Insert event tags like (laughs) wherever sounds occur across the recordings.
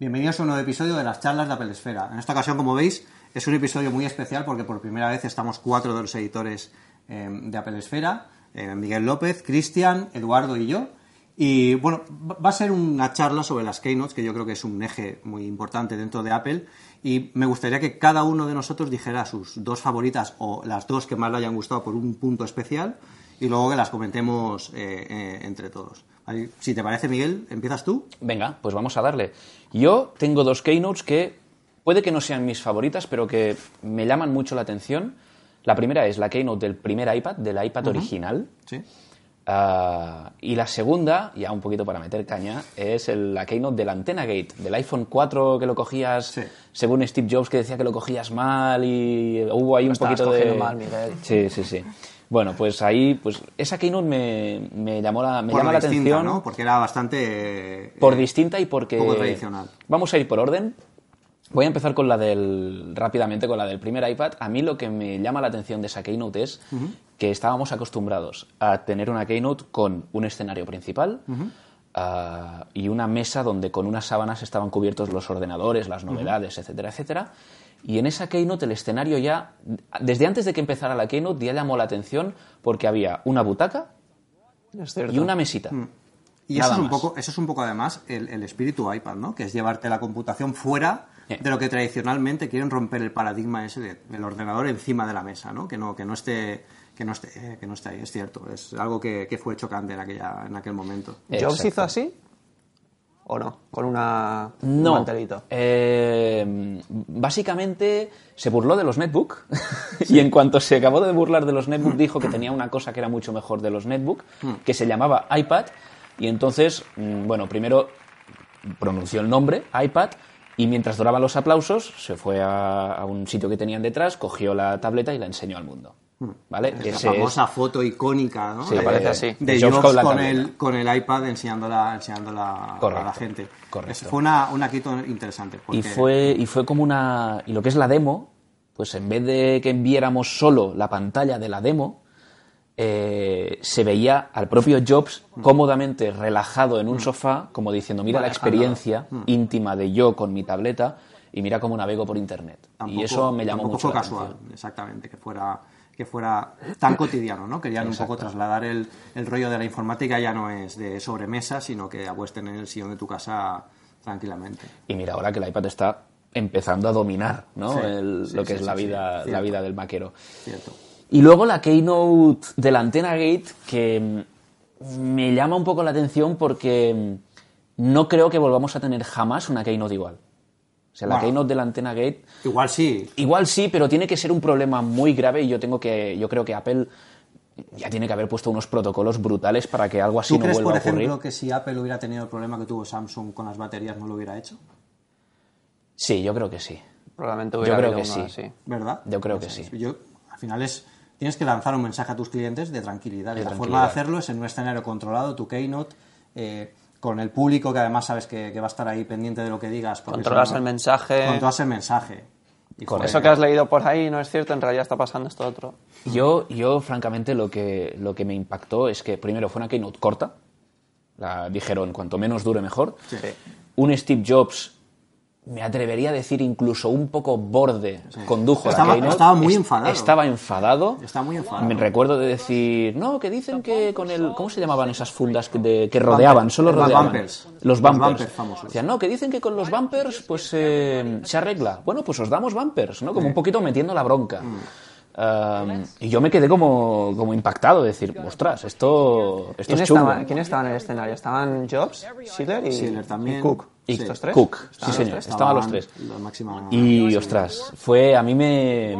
Bienvenidos a un nuevo episodio de las charlas de Apple Esfera. En esta ocasión, como veis, es un episodio muy especial porque por primera vez estamos cuatro de los editores eh, de Apple Esfera, eh, Miguel López, Cristian, Eduardo y yo. Y bueno, va a ser una charla sobre las keynotes, que yo creo que es un eje muy importante dentro de Apple. Y me gustaría que cada uno de nosotros dijera sus dos favoritas o las dos que más le hayan gustado por un punto especial y luego que las comentemos eh, entre todos. Si te parece, Miguel, ¿empiezas tú? Venga, pues vamos a darle. Yo tengo dos keynotes que puede que no sean mis favoritas, pero que me llaman mucho la atención. La primera es la keynote del primer iPad, del iPad original. Sí. Ah, y la segunda, ya un poquito para meter caña, es la keynote del Antena Gate, del iPhone 4 que lo cogías, según Steve Jobs que decía que lo cogías mal y hubo ahí un poquito de... mal, Miguel. Sí, sí, sí. Bueno, pues ahí, pues esa keynote me, me llamó la, me llama la atención. ¿no? Porque era bastante... por distinta y porque... Poco tradicional. Vamos a ir por orden. Voy a empezar con la del, rápidamente con la del primer iPad. A mí lo que me llama la atención de esa keynote es que estábamos acostumbrados a tener una keynote con un escenario principal ah, y una mesa donde con unas sábanas estaban cubiertos los ordenadores, las novedades, etcétera, etcétera. Y en esa keynote el escenario ya, desde antes de que empezara la keynote, ya llamó la atención porque había una butaca y una mesita. Mm. Y eso es, un poco, eso es un poco además el, espíritu iPad, ¿no? Que es llevarte la computación fuera de lo que tradicionalmente quieren romper el paradigma ese del ordenador encima de la mesa, ¿no? Que no, que no esté que no esté, que no esté ahí, es cierto. Es algo que, que fue chocante en, aquella, en aquel momento. ¿Jobs hizo así? ¿O no? Con una, no. un mantelito. Eh, básicamente se burló de los netbook (laughs) y en cuanto se acabó de burlar de los netbook dijo que tenía una cosa que era mucho mejor de los netbook, Hmm. que se llamaba iPad y entonces, mm, bueno, primero pronunció el nombre, iPad, y mientras duraban los aplausos se fue a, a un sitio que tenían detrás, cogió la tableta y la enseñó al mundo. ¿Vale? La Ese es- famosa foto icónica, ¿no? Sí, de, parece así. De, Jobs Jobs con el, con el iPad enseñándola, enseñándola Correcto, a la gente. correcto. Fue una, una interesante. Y fue, y fue como una. Y lo que es la demo, pues en vez de que enviáramos solo la pantalla de la demo, eh, se veía al propio Jobs cómodamente relajado en un sofá, como diciendo: Mira la experiencia íntima de yo con mi tableta y mira cómo navego por internet. Tampoco- y eso me llamó mucho fue la casual, atención. exactamente, que fuera que fuera tan (coughs) cotidiano, ¿no? Querían un poco trasladar el, el rollo de la informática ya no es de sobremesa, sino que puedes tener el sillón de tu casa tranquilamente. Y mira ahora que el iPad está empezando a dominar ¿no? Sí, El- sí, lo que sí, es la vida, la vida del maquero. Cierto. Y luego la keynote de la Antena Gate, que mm, me llama un poco la atención porque mm, no creo que volvamos a tener jamás una keynote igual. O sea, la Bueno. keynote de la Antena Gate, Igual sí, igual sí, pero tiene que ser un problema muy grave y yo tengo que, yo creo que Apple ya tiene que haber puesto unos protocolos brutales para que algo así ¿Tú no crees, vuelva por a ocurrir. ejemplo, que si Apple hubiera tenido el problema que tuvo Samsung con las baterías no lo hubiera hecho? Sí, yo creo que sí. Probablemente hubiera creo habido que uno sí. así. ¿Verdad? Yo creo que sí. Yo, al final es tienes que lanzar un mensaje a tus clientes de tranquilidad. De y la forma de hacerlo es en un escenario controlado, tu keynote, eh, con el público que además sabes que, que va a estar ahí pendiente de lo que digas. Controlas el mensaje. Controlas el mensaje. Y Con Eso que has leído por ahí no es cierto, en realidad está pasando esto otro. Yo, yo francamente, lo que, lo que me impactó es que primero fue una keynote corta. La dijeron, cuanto menos dure mejor. Sí. Un Steve Jobs, me atrevería a decir incluso un poco borde, condujo Estaba- la keynote. estaba muy enfadado. Estaba enfadado. Estaba muy enfadado. Me recuerdo de decir, no, que dicen que con el... ¿Cómo se llamaban esas fundas que, de- que rodeaban? Solo Los rodeaban. bumpers. Los Los bumpers. bumpers famosos. Decían, no, que dicen que con los bumpers pues eh, se arregla. Bueno, pues os damos bumpers, ¿no? Como un poquito metiendo la bronca. Mm. Um, y yo me quedé como, como impactado de decir, ostras, esto, esto ¿Quién es chungo. estaba, ¿Quién estaba en el escenario? Estaban Jobs, Schiller y, Schiller también. y Cook. Y Sí. ¿Estos tres? Cook, sí Estaban los señor, tres. estaban los tres. Y ostras, fue a mí me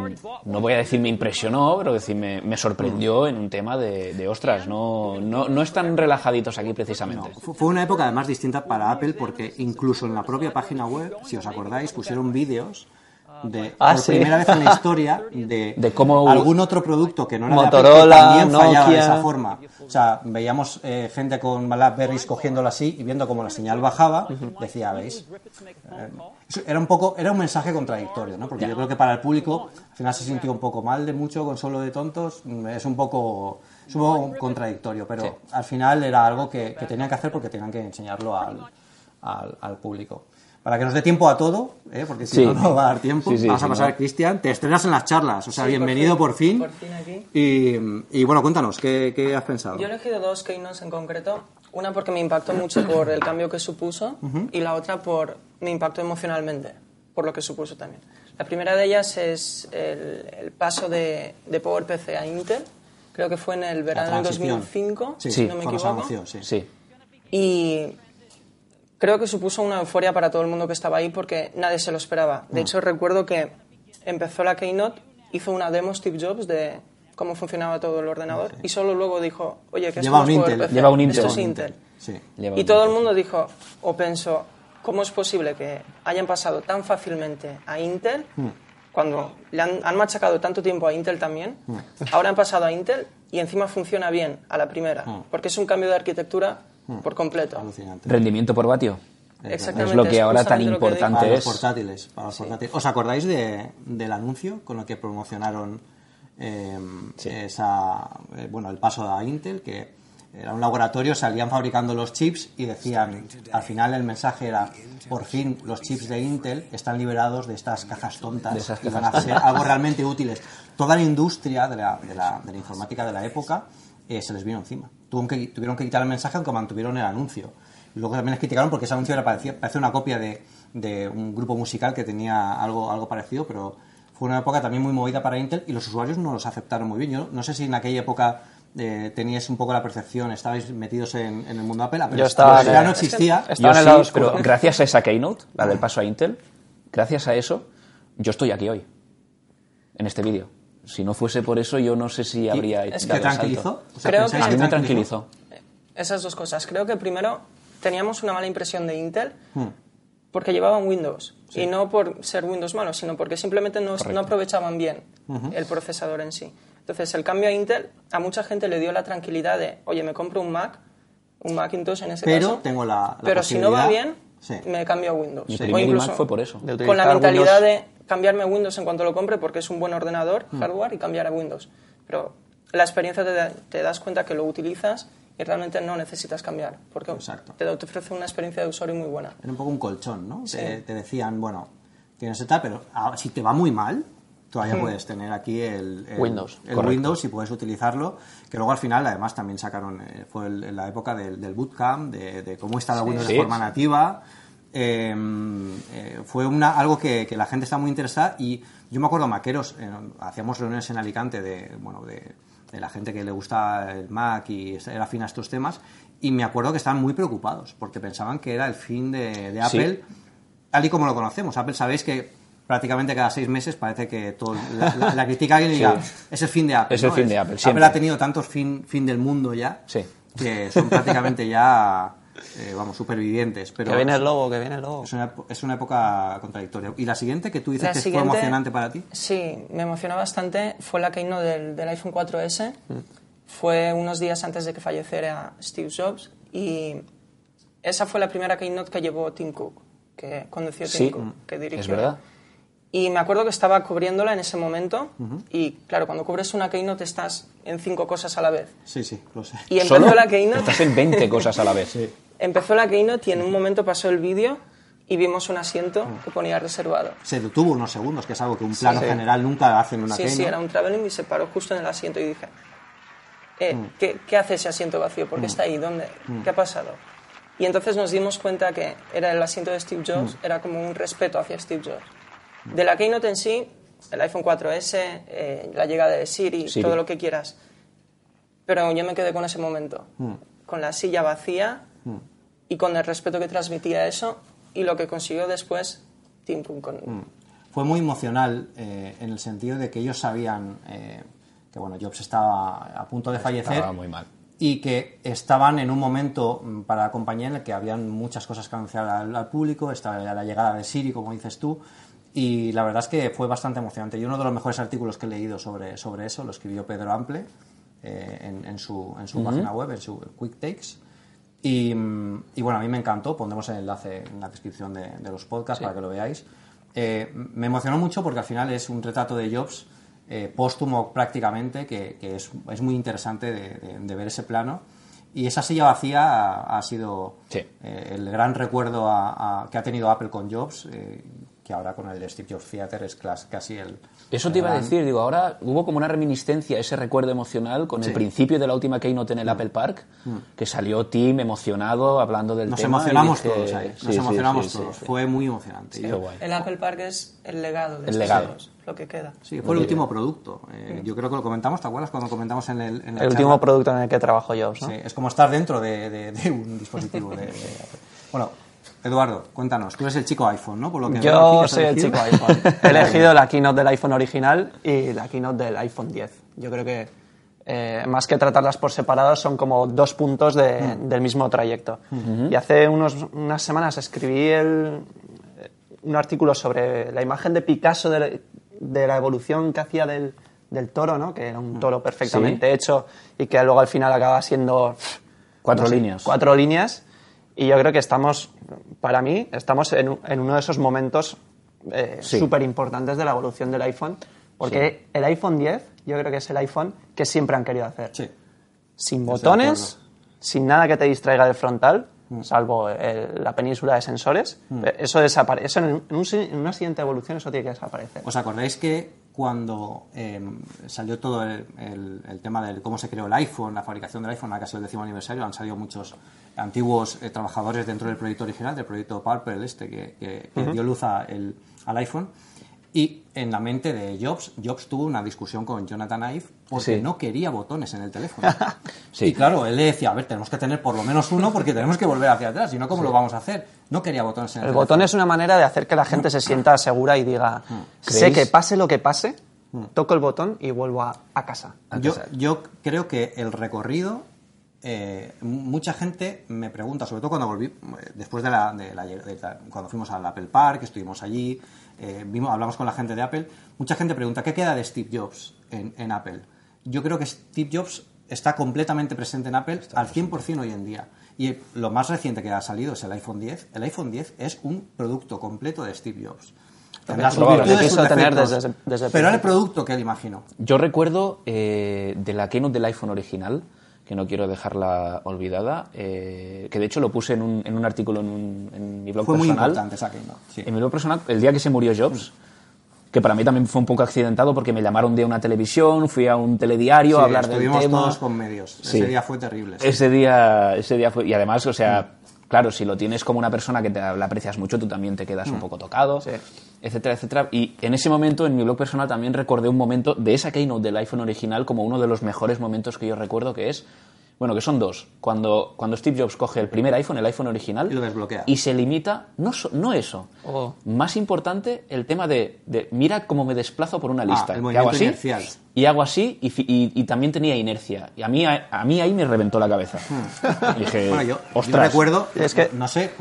no voy a decir me impresionó, pero decir me, me sorprendió en un tema de, de, ostras, no, no, no están relajaditos aquí precisamente. Fu- Fue una época además distinta para Apple porque incluso en la propia página web, si os acordáis, pusieron vídeos de Ah, por sí. primera vez en la historia (laughs) de, De cómo- algún otro producto que no era de Apple también fallaba de esa forma. O sea, veíamos eh, gente con Blackberries cogiéndolo así y viendo cómo la señal bajaba, decía, ¿veis? Eh, era un poco, era un mensaje contradictorio, ¿no? Porque yo creo que para el público al final se sintió un poco mal de mucho con solo de tontos, mm, es un poco, es un poco contradictorio, pero al final era algo que, que tenían que hacer porque tenían que enseñarlo al, al, al público. Para que nos dé tiempo a todo, ¿eh? porque si Sí. no, no va a dar tiempo. Sí, sí, Vamos a pasar, no. Cristian. Te estrenas en las charlas, o sea, Sí, bienvenido por fin. Por fin aquí. Y, y bueno, cuéntanos, ¿qué, qué has pensado? Yo he elegido dos keynotes en concreto. Una porque me impactó mucho por el cambio que supuso y la otra por me impactó emocionalmente por lo que supuso también. La primera de ellas es el, el paso de, de PowerPC a Intel. Creo que fue en el verano del transición. 2005, Sí, si no me equivoco. anunció. Sí. Y creo que supuso una euforia para todo el mundo que estaba ahí porque nadie se lo esperaba. Mm. De hecho, recuerdo que empezó la Keynote, hizo una demo Steve Jobs de cómo funcionaba todo el ordenador y solo luego dijo, oye, que esto Lleva un es Intel. Lleva un esto es Intel. Sí. Lleva Y un- todo el mundo dijo, o pensó, ¿cómo es posible que hayan pasado tan fácilmente a Intel cuando le han, han machacado tanto tiempo a Intel también? Ahora han pasado a Intel y encima funciona bien a la primera, porque es un cambio de arquitectura por completo. Alucinante. Rendimiento por vatio. Exactamente. Es lo que ahora tan importante Para los es. portátiles, para los portátiles. ¿Os acordáis de- del anuncio con el que promocionaron eh, esa, eh, bueno, el paso a Intel? Que era un laboratorio, salían fabricando los chips y decían, al final el mensaje era, por fin los chips de Intel están liberados de estas cajas tontas De esas y van a ser algo realmente útiles. Toda la industria de la, de la- de la informática de la época eh, se les vino encima. Tuvieron que, tuvieron que quitar el mensaje aunque mantuvieron el anuncio. Y luego también les criticaron porque ese anuncio era parecía, parece una copia de, de un grupo musical que tenía algo, algo parecido, pero fue una época también muy movida para Intel y los usuarios no los aceptaron muy bien. Yo no sé si en aquella época eh, teníais un poco la percepción, estabais metidos en, en el mundo Apple, pero Yo estaba- ya no existía. Estaba Yo en el sí, pero gracias a esa keynote, la del paso a Intel, gracias a eso, yo estoy aquí hoy, en este vídeo. Si no fuese por eso, yo no sé si habría es ¿Te el salto. tranquilizó? O sea, Creo ¿pensáis que- A mí me tranquilizó. Esas dos cosas. Creo que primero teníamos una mala impresión de Intel Hmm. porque llevaban Windows. Y no por ser Windows malo, sino porque simplemente no, no aprovechaban bien el procesador en sí. Entonces, el cambio a Intel a mucha gente le dio la tranquilidad de, oye, me compro un Mac, un Macintosh en ese Pero caso. tengo la- la pero si no va bien, Sí. me cambio a Windows. Mi O incluso iMac fue por eso. Con la mentalidad Windows- de cambiarme a Windows en cuanto lo compre porque es un buen ordenador, Hmm. hardware, y cambiar a Windows. Pero la experiencia te, da- te das cuenta que lo utilizas y realmente no necesitas cambiar porque Exacto. te, te ofrece una experiencia de usuario muy buena. Era un poco un colchón, ¿no? Sí. Te, te decían, bueno, tienes esta, pero ah, si te va muy mal, todavía Hmm. puedes tener aquí el, el- Windows, el correcto. Windows y puedes utilizarlo. Que luego al final, además, también sacaron, eh, fue el- la época del, del bootcamp, de, de cómo instalar Windows de Sí. forma nativa. Eh, eh, fue una, algo que, que la gente está muy interesada y yo me acuerdo, Maqueros, eh, hacíamos reuniones en Alicante de, bueno, de, de la gente que le gusta el Mac y era afín a estos temas y me acuerdo que estaban muy preocupados porque pensaban que era el fin de, de Sí. Apple tal y como lo conocemos. Apple sabéis que prácticamente cada seis meses parece que todo, la, la, la critica alguien y diga es el fin de Apple. Es el ¿no? fin de Apple, siempre. Apple ha tenido tantos fin, fin del mundo ya Sí. que son prácticamente ya, eh, vamos, supervivientes. Pero Que viene el lobo, que viene el lobo. es una, es una época contradictoria. ¿Y la siguiente que tú dices La que fue emocionante para ti? Sí, me emocionó bastante. Fue la keynote del, del iPhone 4S. Fue unos días antes de que falleciera Steve Jobs y esa fue la primera keynote que llevó Tim Cook, que condució Tim Sí, Cook, que dirigió. es verdad. Y me acuerdo que estaba cubriéndola en ese momento y claro, cuando cubres una keynote estás en cinco cosas a la vez. Sí, sí, lo sé. Y empezó Solo la keynote, estás en 20 cosas a la vez. empezó la keynote y en un momento pasó el vídeo y vimos un asiento que ponía reservado. Se detuvo unos segundos, que es algo que un plano Sí. general nunca hace en una Sí, keynote. sí, era un traveling y se paró justo en el asiento y dije, eh, Mm. ¿qué, qué hace ese asiento vacío? ¿Por qué está ahí? ¿Dónde? ¿Qué ha pasado? Y entonces nos dimos cuenta que era el asiento de Steve Jobs, Mm. era como un respeto hacia Steve Jobs. De la Keynote en sí, el iPhone 4S, eh, la llegada de Siri, Siri. todo lo que quieras. Pero yo me quedé con ese momento, Mm. con la silla vacía y con el respeto que transmitía eso y lo que consiguió después Tim Cook con, Mm. Fue muy emocional eh, en el sentido de que ellos sabían eh, que bueno, Jobs estaba a punto de fallecer Estaba muy mal. y que estaban en un momento mm, para la compañía en el que habían muchas cosas que anunciar al, al público, estaba la llegada de Siri, como dices tú, y la verdad es que fue bastante emocionante. Y uno de los mejores artículos que he leído sobre, sobre eso lo escribió Pedro Ample eh, en, en su, en su página web, en su Quick Takes. Y, mm, y bueno, a mí me encantó, pondremos el enlace en la descripción de, de los podcasts para que lo veáis. Eh, me emocionó mucho porque al final es un retrato de Jobs eh, póstumo prácticamente, que, que es, es muy interesante de, de- de ver ese plano. Y esa silla vacía ha, ha sido Sí. eh, el gran recuerdo a- a- que ha tenido Apple con Jobs, eh, que ahora con el Steve Jobs Theater es casi el... Eso te iba a decir, digo, ahora hubo como una reminiscencia, ese recuerdo emocional con el Sí. Mm. principio de la última Keynote en el Apple Park, que salió Tim emocionado hablando del Nos tema. emocionamos dije- todos ahí, nos Sí, emocionamos sí, sí, todos. Fue muy emocionante. Qué Yo- guay. El Apple Park es el legado de El estos legado. lo que queda. Sí, fue el último producto. Eh, yo creo que lo comentamos, ¿te acuerdas cuando comentamos en el... en la El último producto en el que trabajó Jobs, ¿no? Sí, es como estar dentro de, de- de un dispositivo de, de Apple. Bueno, Eduardo, cuéntanos. Tú eres el chico iPhone, ¿no? Por lo que Yo soy el chico iPhone. He elegido la keynote del iPhone original y la keynote del iPhone 10. Yo creo que eh, más que tratarlas por separado son como dos puntos de- del mismo trayecto. Y hace unos, unas semanas escribí el- un artículo sobre la imagen de Picasso de, la- de la evolución que hacía del, del toro, ¿no? que era un toro perfectamente hecho y que luego al final acaba siendo Cuatro no sé, líneas. Cuatro líneas. Y yo creo que estamos, para mí, estamos en, en uno de esos momentos eh, Sí. súper importantes de la evolución del iPhone. Porque el iPhone 10, yo creo que es el iPhone que siempre han querido hacer. Sí. Sin botones, sin nada que te distraiga del frontal, salvo el- la península de sensores. Eh, Eso desaparece. Eso en, un en una siguiente evolución, eso tiene que desaparecer. ¿Os acordáis que cuando eh, salió todo el, el- el tema de cómo se creó el iPhone, la fabricación del iPhone, a casi el décimo aniversario, han salido muchos antiguos eh, trabajadores dentro del proyecto original, del proyecto Purple, este, que, que- que dio luz a el- al iPhone. Y en la mente de Jobs, Jobs tuvo una discusión con Jonathan Ive porque Sí. no quería botones en el teléfono. (laughs) Sí. Y claro, él le decía, a ver, tenemos que tener por lo menos uno porque tenemos que volver hacia atrás, si no, ¿cómo lo vamos a hacer? No quería botones en el, El teléfono. botón es una manera de hacer que la gente se sienta segura y diga, sé ¿Creéis? que pase lo que pase, toco el botón y vuelvo a, a casa. Yo, yo creo que el recorrido, eh, mucha gente me pregunta, sobre todo cuando volví, eh, después de la, de la- de la- cuando fuimos al Apple Park, estuvimos allí, eh, vimos, hablamos con la gente de Apple, mucha gente pregunta, ¿qué queda de Steve Jobs en, en Apple? Yo creo que Steve Jobs está completamente presente en Apple al 100% hoy en día. Y lo más reciente que ha salido es el iPhone 10. El iPhone 10 es un producto completo de Steve Jobs. Tendrá sus probable. virtudes, Le sus quiso tener defectos, desde- desde el pero era el producto que él imaginó. Yo recuerdo eh, de la keynote del iPhone original, que no quiero dejarla olvidada, eh, que de hecho lo puse en un, en un artículo en, un- en mi blog Fue muy personal. importante esa keynote, sí. En mi blog personal, el día que se murió Jobs, que para mí también fue un poco accidentado porque me llamaron de una televisión, fui a un telediario Sí, a hablar del estuvimos tema. todos con medios. Sí. Ese día fue terrible. Ese día, ese día fue. Y además, o sea, claro, si lo tienes como una persona que te la aprecias mucho, tú también te quedas un poco tocado, Sí. etcétera, etcétera. Y en ese momento, en mi blog personal, también recordé un momento de esa keynote del iPhone original como uno de los mejores momentos que yo recuerdo, que es. Bueno, que son dos. Cuando, cuando Steve Jobs coge el primer iPhone, el iPhone original, Y lo desbloquea. y se limita, no, no eso. Oh. Más importante, el tema de, de, mira cómo me desplazo por una lista. Ah, el que hago así, inercial. Y hago así y, y- y también tenía inercia. Y a mí, a, a mí ahí me reventó la cabeza. Y dije, Hmm. (laughs) Bueno, yo, yo ostras, recuerdo, Es que- no sé,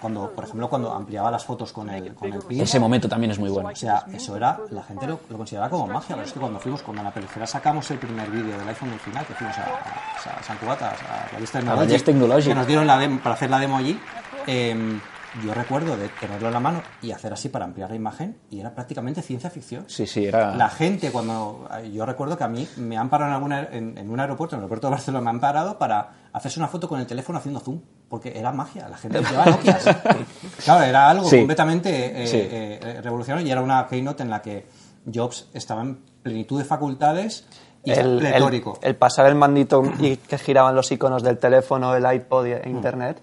cuando, por ejemplo, cuando ampliaba las fotos con el, con el PIN, ese momento también es muy bueno. o sea, eso era, la gente lo, lo consideraba como magia, pero es que cuando fuimos, cuando en la película sacamos el primer vídeo del iPhone original, que fuimos a, a, a San Cugat, a, a Valles Technologic, Valles Technologic. que nos dieron la demo- para hacer la demo allí, eh, yo recuerdo de tenerlo en la mano y hacer así para ampliar la imagen, y era prácticamente ciencia ficción. Sí, sí, era... La gente, cuando. Yo recuerdo que a mí me han parado en, alguna, en, en un aeropuerto, en el aeropuerto de Barcelona, me han parado para hacerse una foto con el teléfono haciendo zoom, porque era magia, la gente llevaba Nokias. (laughs) Claro, era algo Sí. completamente eh, Sí. eh, eh, revolucionario y era una keynote en la que Jobs estaba en plenitud de facultades y el, el- el pasar el mandito y que giraban los iconos del teléfono, el iPod e Internet,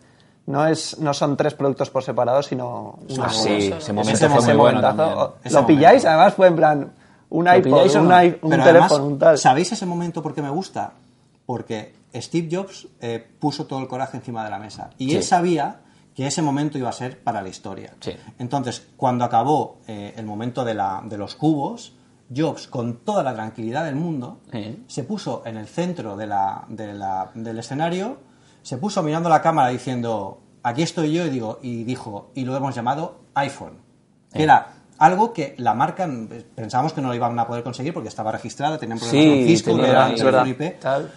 no, es, no son tres productos por separado, sino una Ah, sí, Ese momento ese fue muy momentazo, Ese Lo pilláis, momento. además fue en plan un ¿Lo iPod, un, no? un teléfono, además, un tal. ¿Sabéis ese momento por qué me gusta? Porque Steve Jobs eh, puso todo el coraje encima de la mesa. Y él sabía que ese momento iba a ser para la historia. Sí. Entonces, cuando acabó eh, el momento de, la- de los cubos, Jobs, con toda la tranquilidad del mundo, Sí. se puso en el centro de la- de la- del escenario, se puso mirando la cámara diciendo, aquí estoy yo, y, digo, y dijo, y lo hemos llamado iPhone. Que era algo que la marca mm, pensábamos que no lo iban a poder conseguir porque estaba registrada, tenían problemas Sí, con Cisco, era verdad. IP, Tal.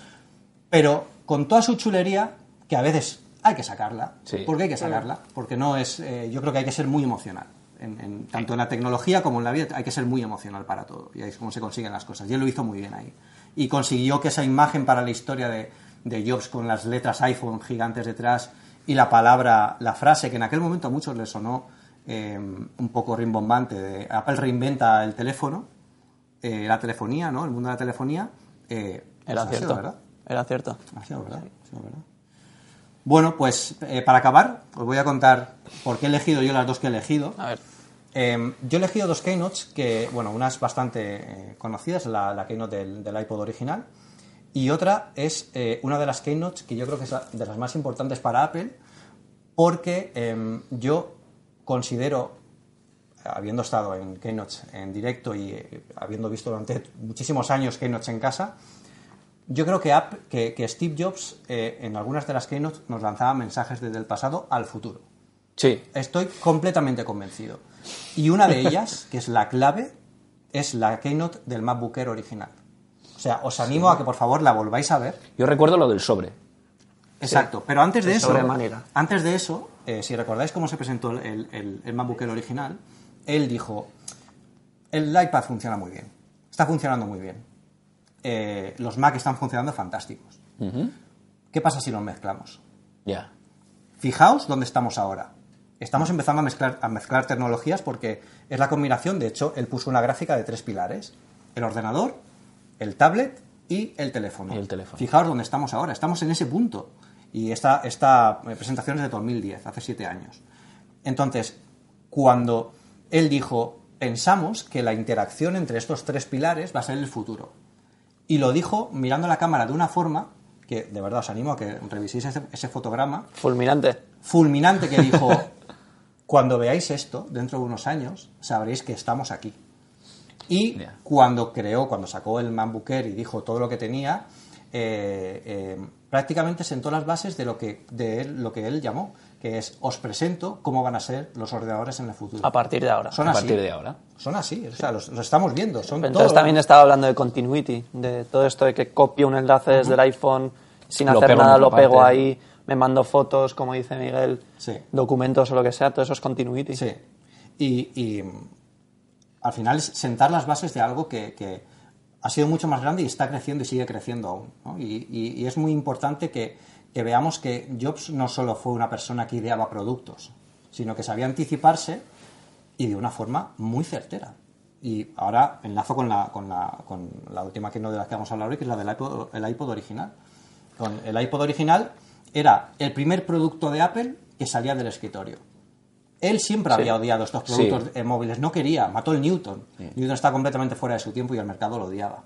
pero con toda su chulería, que a veces hay que sacarla, Sí. porque hay que sacarla, porque no es, eh, yo creo que hay que ser muy emocional. En, en- tanto en la tecnología como en la vida hay que ser muy emocional para todo y ahí es como se consiguen las cosas y él lo hizo muy bien ahí y consiguió que esa imagen para la historia de, de Jobs con las letras iPhone gigantes detrás y la palabra, la frase que en aquel momento a muchos les sonó eh, un poco rimbombante de Apple reinventa el teléfono, eh, la telefonía, ¿no? El mundo de la telefonía. eh, pues Era sido cierto. verdad. Era cierto. Ha sido verdad, ha sido verdad. Bueno, pues para acabar, os voy a contar por qué he elegido yo las dos que he elegido. A ver. Eh, yo he elegido dos keynotes que, bueno, una es bastante conocida, es la, la keynote del, del iPod original, y otra es eh, una de las keynotes que yo creo que es la- de las más importantes para Apple, porque eh, yo considero, habiendo estado en keynotes en directo y eh, habiendo visto durante muchísimos años keynotes en casa, yo creo que, App- que, que Steve Jobs eh, en algunas de las keynotes nos lanzaba mensajes desde el pasado al futuro. Sí. Estoy completamente convencido. Y una de ellas, que es la clave, es la keynote del MacBook Air original. O sea, os animo a que por favor la volváis a ver. Yo recuerdo lo del sobre. Exacto. Pero antes de de eso, sobremanera. antes de eso, eh, si recordáis cómo se presentó el, el, el- el original, él dijo: el iPad funciona muy bien, está funcionando muy bien, Eh, los Mac están funcionando fantásticos. ¿Qué pasa si los mezclamos? Ya. Fijaos dónde estamos ahora. Estamos empezando a mezclar, a mezclar tecnologías porque es la combinación, de hecho, él puso una gráfica de tres pilares. El ordenador, el tablet y el teléfono. Y el teléfono. Fijaos dónde estamos ahora. Estamos en ese punto. Y esta, esta eh, presentación es de 2010, hace siete años. Entonces, cuando él dijo, pensamos que la interacción entre estos tres pilares va a ser el futuro. Y lo dijo mirando a la cámara de una forma que, de verdad, os animo a que reviséis ese- ese fotograma Fulminante. fulminante que dijo, (laughs) cuando veáis esto, dentro de unos años, sabréis que estamos aquí. Y cuando creó, cuando sacó el MacBook Air y dijo todo lo que tenía, eh, eh, prácticamente sentó las bases de lo que, de él, lo que él llamó, que es, os presento cómo van a ser los ordenadores en el futuro. A partir de ahora. Son a así. partir de ahora. Son así, o sea, los, los estamos viendo. Son Entonces todo- también estaba hablando de continuity, de todo esto de que copio un enlace desde el iPhone sin Lo hacer nada, lo pego parte. ahí, me mando fotos, como dice Miguel, Sí. documentos o lo que sea, todo eso es continuity. Sí. Y, y, al final es sentar las bases de algo que, ha sido mucho más grande y está creciendo y sigue creciendo aún. Y, es muy importante que, veamos que Jobs no solo fue una persona que ideaba productos, sino que sabía anticiparse y de una forma muy certera. Y ahora enlazo con la, última que no de la que vamos a hablar hoy, que es la del iPod, el iPod original. El iPod original era el primer producto de Apple que salía del escritorio. Él siempre había odiado estos productos Sí. eh, móviles, no quería, mató el Newton. Newton está completamente fuera de su tiempo y el mercado lo odiaba.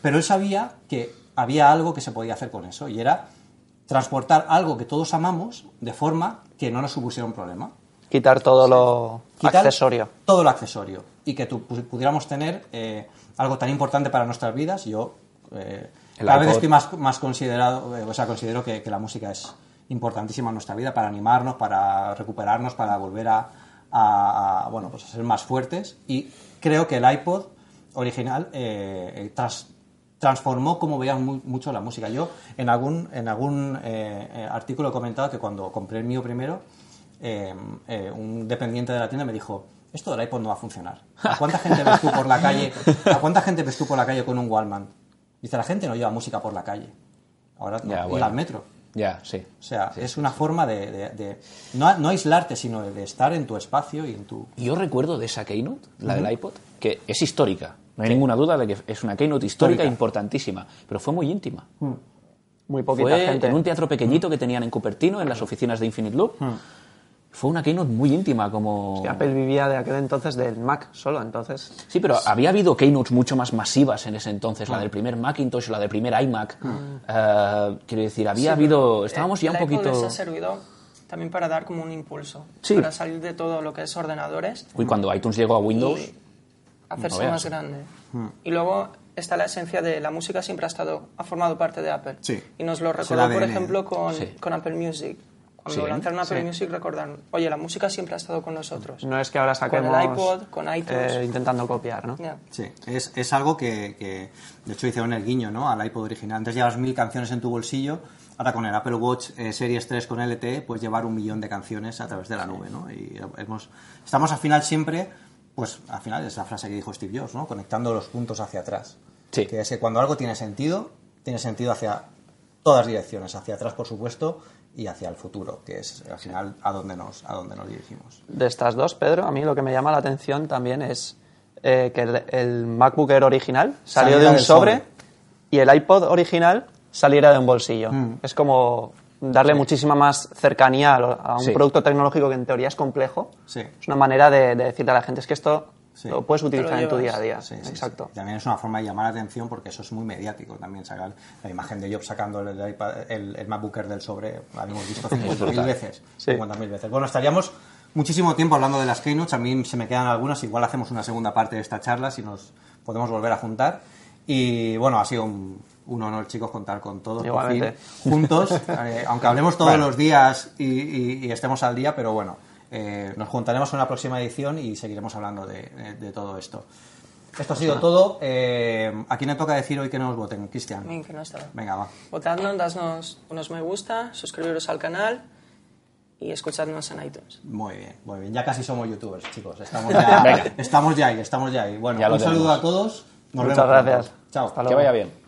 Pero él sabía que había algo que se podía hacer con eso y era transportar algo que todos amamos de forma que no nos supusiera un problema. Quitar todo lo Quitar accesorio. Todo lo accesorio. Y que pu- pudiéramos tener eh, algo tan importante para nuestras vidas. Yo eh, cada vez estoy más, más considerado, eh, o sea, considero que, que la música es importantísima en nuestra vida para animarnos, para recuperarnos, para volver a, a- a, bueno, pues a ser más fuertes. Y creo que el iPod original eh, tras- transformó cómo veían mu- mucho la música. Yo en algún, en algún eh, eh, artículo he comentado que cuando compré el mío primero, eh, un dependiente de la tienda me dijo, esto del iPod no va a funcionar. ¿A cuánta gente ves tú por la (laughs) calle? ¿A cuánta gente ves tú por la calle con un Wallman? Dice, la gente no lleva música por la calle. Ahora no, Ya, al metro. Ya, sí. O sea, es una forma de, de- de- no, no aislarte, sino de, estar en tu espacio y en tu... Yo recuerdo de esa keynote, la del iPod, que es histórica. No hay ninguna duda de que es una keynote histórica Histórica. importantísima, pero fue muy íntima. Muy poquita Fue gente. en un teatro pequeñito que tenían en Cupertino, en las oficinas de Infinite Loop. Fue una keynote muy íntima, como... Que Apple vivía de aquel entonces del Mac solo, entonces. Sí, pero había habido keynotes mucho más masivas en ese entonces, la del primer Macintosh, la del primer iMac. Eh, quiero decir, había habido... Estábamos ya un poquito... les ha servido también para dar como un impulso, Sí. para salir de todo lo que es ordenadores Uy, cuando iTunes llegó a Windows... y hacerse No más grande. Y luego está la esencia de la música siempre ha estado ha formado parte de Apple. Sí. Y nos lo recordó, por ejemplo, con, Sí. con Apple Music. Cuando Sí, lanzaron Apple sí. Music recordaron, oye, la música siempre ha estado con nosotros. No es que ahora Con saquemos. el iPod, con iTunes. eh, intentando copiar, ¿no? Ya. Sí, es, es algo que, que, de hecho hicieron el guiño ¿no? al iPod original. Antes llevas mil canciones en tu bolsillo, ahora con el Apple Watch eh, Series 3 con LTE puedes llevar un millón de canciones a través de la nube. ¿no? Y hemos, estamos al final siempre, pues al final es la frase que dijo Steve Jobs, ¿no? conectando los puntos hacia atrás. Sí. Que es que cuando algo tiene sentido, tiene sentido hacia todas direcciones, hacia atrás, por supuesto, y hacia el futuro, que es al final a donde nos, a donde nos dirigimos. De estas dos, Pedro, a mí lo que me llama la atención también es eh, que el, el MacBook Air original salió de un sobre, sobre. y el iPod original saliera de un bolsillo. Mm. Es como darle muchísima más cercanía a, lo- a un Sí. producto tecnológico que en teoría es complejo. Sí. Es una manera de, de decirle a la gente, es que esto Sí. lo puedes utilizar en tu día a día. Sí, sí, Exacto. sí. También es una forma de llamar la atención porque eso es muy mediático también. Sacar la imagen de Job sacando el, iPad- el, el MacBook Air del sobre, la hemos visto (laughs) 50.000 veces. Sí. 50.000 veces. Bueno, estaríamos muchísimo tiempo hablando de las Keynotes. A mí se me quedan algunas. Igual hacemos una segunda parte de esta charla si nos podemos volver a juntar. Y bueno, ha sido un, un honor, chicos, contar con todos por fin, juntos. (laughs) Eh, aunque hablemos todos Bueno. los días y, y- y estemos al día, pero bueno, eh, nos juntaremos en la próxima edición y seguiremos hablando de, de- de todo esto. Esto ha sido todo. Eh, ¿A quién le toca decir hoy que no nos voten? Cristian. Bien, que no está. Venga, va. Votadnos, dadnos unos me gusta, suscribiros al canal y escuchadnos en iTunes. Muy bien, muy bien. Ya casi somos youtubers, chicos. Estamos (laughs) ya, estamos ya ahí, estamos ya ahí. Bueno, Ya un saludo tenemos. a todos. Nos Muchas vemos pronto. gracias. Chao. Hasta Que luego. vaya bien.